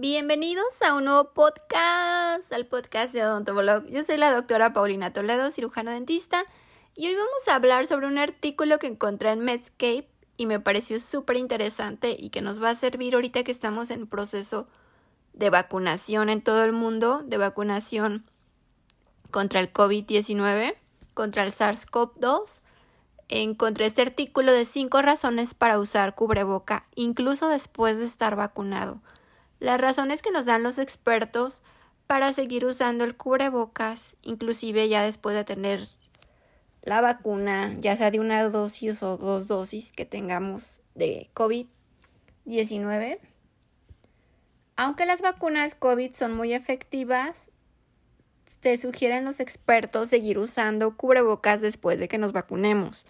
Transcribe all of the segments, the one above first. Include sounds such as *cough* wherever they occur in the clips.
Bienvenidos a un nuevo podcast, al podcast de Odontoblog. Yo soy la doctora Paulina Toledo, cirujano dentista, y hoy vamos a hablar sobre un artículo que encontré en Medscape y me pareció súper interesante y que nos va a servir ahorita que estamos en proceso de vacunación en todo el mundo, de vacunación contra el COVID-19, contra el SARS-CoV-2. Encontré este artículo de cinco razones para usar cubreboca, incluso después de estar vacunado. Las razones que nos dan los expertos para seguir usando el cubrebocas, inclusive ya después de tener la vacuna, ya sea de una dosis o dos dosis que tengamos de COVID-19. Aunque las vacunas COVID son muy efectivas, te sugieren los expertos seguir usando cubrebocas después de que nos vacunemos.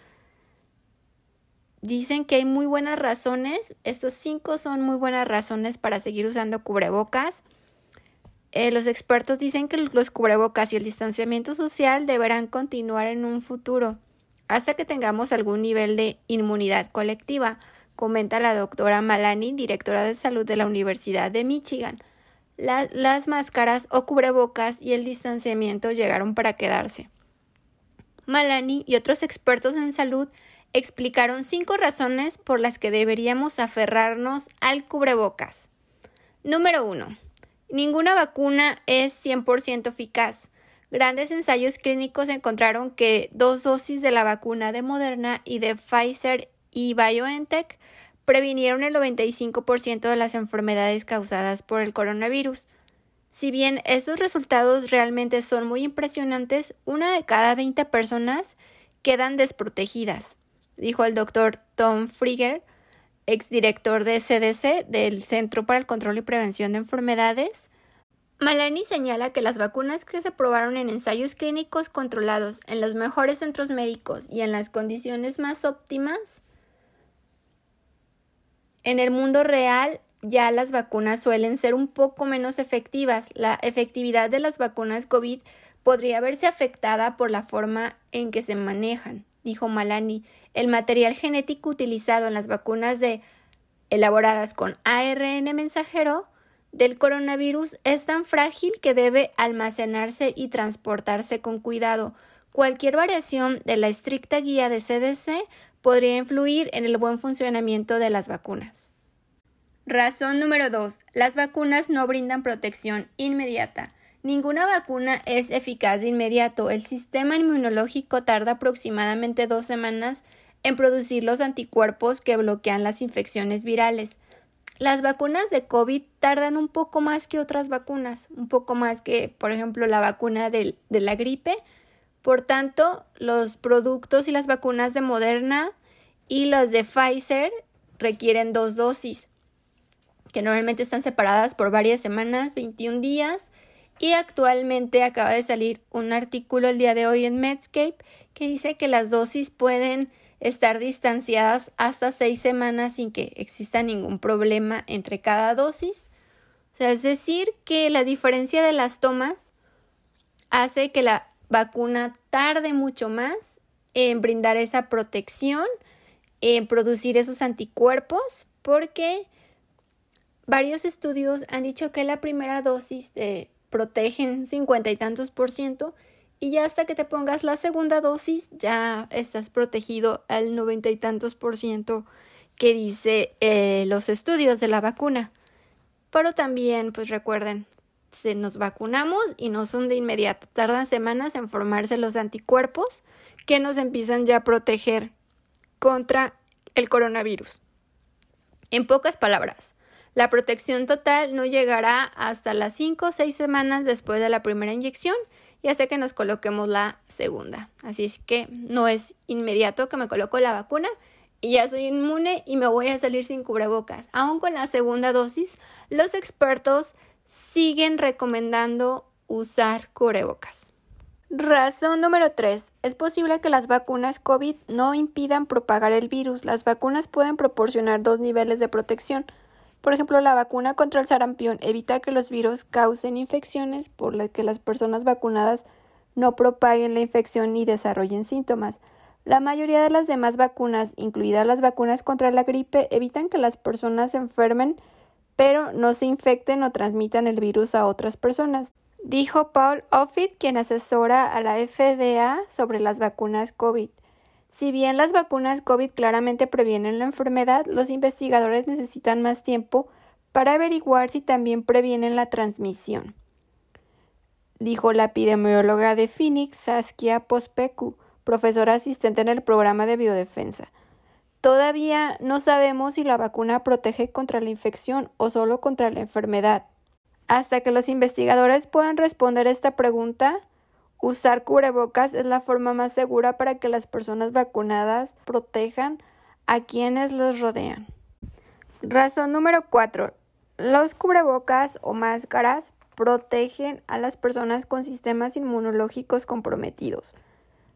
Dicen que hay muy buenas razones, estos cinco son muy buenas razones para seguir usando cubrebocas. Eh, los expertos dicen que los cubrebocas y el distanciamiento social deberán continuar en un futuro hasta que tengamos algún nivel de inmunidad colectiva, comenta la doctora Malani, directora de salud de la Universidad de Michigan. las máscaras o cubrebocas y el distanciamiento llegaron para quedarse. Malani y otros expertos en salud explicaron cinco razones por las que deberíamos aferrarnos al cubrebocas. Número 1. Ninguna vacuna es 100% eficaz. Grandes ensayos clínicos encontraron que dos dosis de la vacuna de Moderna y de Pfizer y BioNTech previnieron el 95% de las enfermedades causadas por el coronavirus. Si bien estos resultados realmente son muy impresionantes, una de cada 20 personas quedan desprotegidas dijo el doctor Tom Frieger, exdirector de CDC, del Centro para el Control y Prevención de Enfermedades. Malani señala que las vacunas que se probaron en ensayos clínicos controlados en los mejores centros médicos y en las condiciones más óptimas, en el mundo real ya las vacunas suelen ser un poco menos efectivas. La efectividad de las vacunas COVID podría verse afectada por la forma en que se manejan dijo Malani, el material genético utilizado en las vacunas de elaboradas con ARN mensajero del coronavirus es tan frágil que debe almacenarse y transportarse con cuidado. Cualquier variación de la estricta guía de CDC podría influir en el buen funcionamiento de las vacunas. Razón número 2. Las vacunas no brindan protección inmediata. Ninguna vacuna es eficaz de inmediato. El sistema inmunológico tarda aproximadamente dos semanas en producir los anticuerpos que bloquean las infecciones virales. Las vacunas de COVID tardan un poco más que otras vacunas, un poco más que, por ejemplo, la vacuna de, de la gripe. Por tanto, los productos y las vacunas de Moderna y las de Pfizer requieren dos dosis, que normalmente están separadas por varias semanas, 21 días, y actualmente acaba de salir un artículo el día de hoy en Medscape que dice que las dosis pueden estar distanciadas hasta seis semanas sin que exista ningún problema entre cada dosis. O sea, es decir, que la diferencia de las tomas hace que la vacuna tarde mucho más en brindar esa protección, en producir esos anticuerpos, porque varios estudios han dicho que la primera dosis de protegen cincuenta y tantos por ciento y ya hasta que te pongas la segunda dosis ya estás protegido al noventa y tantos por ciento que dice eh, los estudios de la vacuna. Pero también, pues recuerden, se nos vacunamos y no son de inmediato, tardan semanas en formarse los anticuerpos que nos empiezan ya a proteger contra el coronavirus. En pocas palabras, la protección total no llegará hasta las 5 o 6 semanas después de la primera inyección y hasta que nos coloquemos la segunda. Así es que no es inmediato que me coloco la vacuna y ya soy inmune y me voy a salir sin cubrebocas. Aún con la segunda dosis, los expertos siguen recomendando usar cubrebocas. Razón número 3. Es posible que las vacunas COVID no impidan propagar el virus. Las vacunas pueden proporcionar dos niveles de protección. Por ejemplo, la vacuna contra el sarampión evita que los virus causen infecciones por las que las personas vacunadas no propaguen la infección ni desarrollen síntomas. La mayoría de las demás vacunas, incluidas las vacunas contra la gripe, evitan que las personas se enfermen, pero no se infecten o transmitan el virus a otras personas, dijo Paul Offit, quien asesora a la FDA sobre las vacunas COVID. Si bien las vacunas COVID claramente previenen la enfermedad, los investigadores necesitan más tiempo para averiguar si también previenen la transmisión, dijo la epidemióloga de Phoenix, Saskia Pospecu, profesora asistente en el programa de biodefensa. Todavía no sabemos si la vacuna protege contra la infección o solo contra la enfermedad. Hasta que los investigadores puedan responder esta pregunta, usar cubrebocas es la forma más segura para que las personas vacunadas protejan a quienes los rodean. Razón número 4. Los cubrebocas o máscaras protegen a las personas con sistemas inmunológicos comprometidos.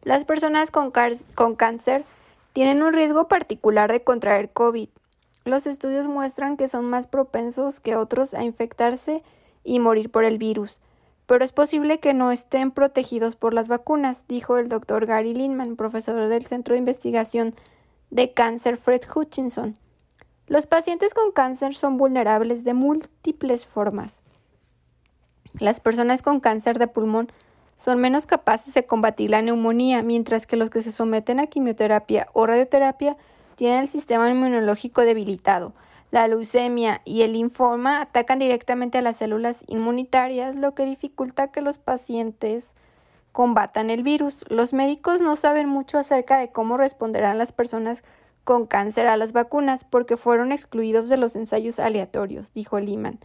Las personas con, con cáncer tienen un riesgo particular de contraer COVID. Los estudios muestran que son más propensos que otros a infectarse y morir por el virus, pero es posible que no estén protegidos por las vacunas, dijo el doctor Gary Lindman, profesor del Centro de Investigación de Cáncer Fred Hutchinson. Los pacientes con cáncer son vulnerables de múltiples formas. Las personas con cáncer de pulmón son menos capaces de combatir la neumonía, mientras que los que se someten a quimioterapia o radioterapia tienen el sistema inmunológico debilitado. La leucemia y el linfoma atacan directamente a las células inmunitarias, lo que dificulta que los pacientes combatan el virus. Los médicos no saben mucho acerca de cómo responderán las personas con cáncer a las vacunas porque fueron excluidos de los ensayos aleatorios, dijo Lehman.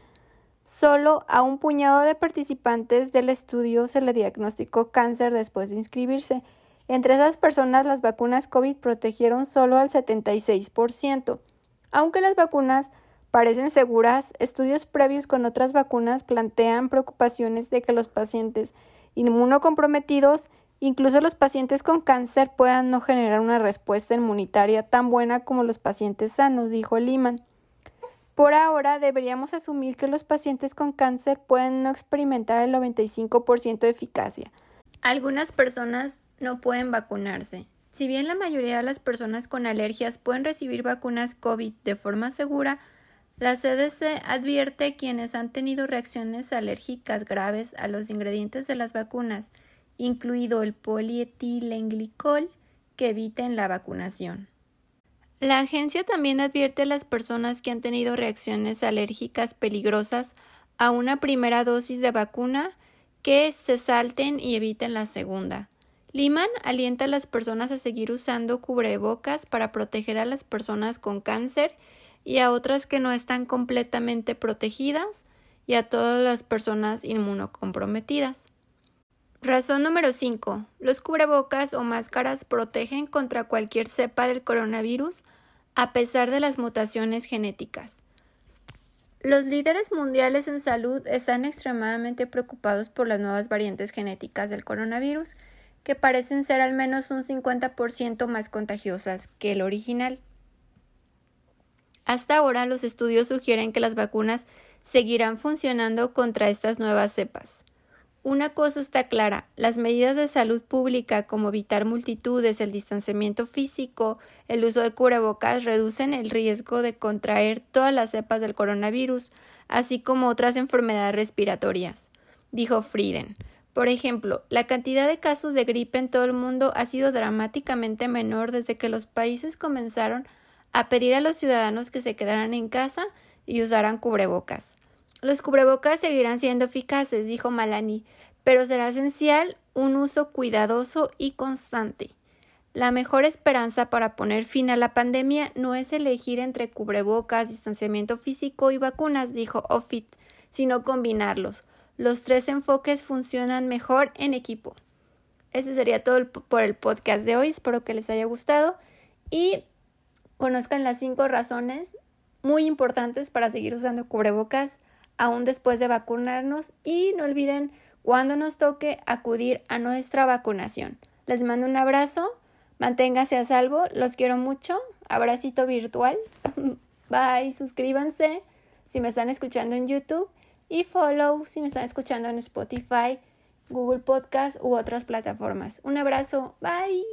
Solo a un puñado de participantes del estudio se le diagnosticó cáncer después de inscribirse. Entre esas personas, las vacunas COVID protegieron solo al 76%. Aunque las vacunas parecen seguras, estudios previos con otras vacunas plantean preocupaciones de que los pacientes inmunocomprometidos, incluso los pacientes con cáncer, puedan no generar una respuesta inmunitaria tan buena como los pacientes sanos, dijo Lehman. Por ahora, deberíamos asumir que los pacientes con cáncer pueden no experimentar el 95% de eficacia. Algunas personas no pueden vacunarse. Si bien la mayoría de las personas con alergias pueden recibir vacunas COVID de forma segura, la CDC advierte quienes han tenido reacciones alérgicas graves a los ingredientes de las vacunas, incluido el polietilenglicol, que eviten la vacunación. La agencia también advierte a las personas que han tenido reacciones alérgicas peligrosas a una primera dosis de vacuna que se salten y eviten la segunda. Liman alienta a las personas a seguir usando cubrebocas para proteger a las personas con cáncer y a otras que no están completamente protegidas y a todas las personas inmunocomprometidas. Razón número 5. Los cubrebocas o máscaras protegen contra cualquier cepa del coronavirus a pesar de las mutaciones genéticas. Los líderes mundiales en salud están extremadamente preocupados por las nuevas variantes genéticas del coronavirus, que parecen ser al menos un 50% más contagiosas que el original. Hasta ahora los estudios sugieren que las vacunas seguirán funcionando contra estas nuevas cepas. Una cosa está clara, las medidas de salud pública como evitar multitudes, el distanciamiento físico, el uso de cubrebocas reducen el riesgo de contraer todas las cepas del coronavirus, así como otras enfermedades respiratorias, dijo Frieden. Por ejemplo, la cantidad de casos de gripe en todo el mundo ha sido dramáticamente menor desde que los países comenzaron a pedir a los ciudadanos que se quedaran en casa y usaran cubrebocas. Los cubrebocas seguirán siendo eficaces, dijo Malani, pero será esencial un uso cuidadoso y constante. La mejor esperanza para poner fin a la pandemia no es elegir entre cubrebocas, distanciamiento físico y vacunas, dijo Offit, sino combinarlos. Los tres enfoques funcionan mejor en equipo. Ese sería todo por el podcast de hoy. Espero que les haya gustado y conozcan las cinco razones muy importantes para seguir usando cubrebocas aún después de vacunarnos y no olviden cuando nos toque acudir a nuestra vacunación. Les mando un abrazo, manténgase a salvo, los quiero mucho, abracito virtual, *laughs* bye, suscríbanse si me están escuchando en YouTube y follow si me están escuchando en Spotify, Google Podcast u otras plataformas. Un abrazo, bye.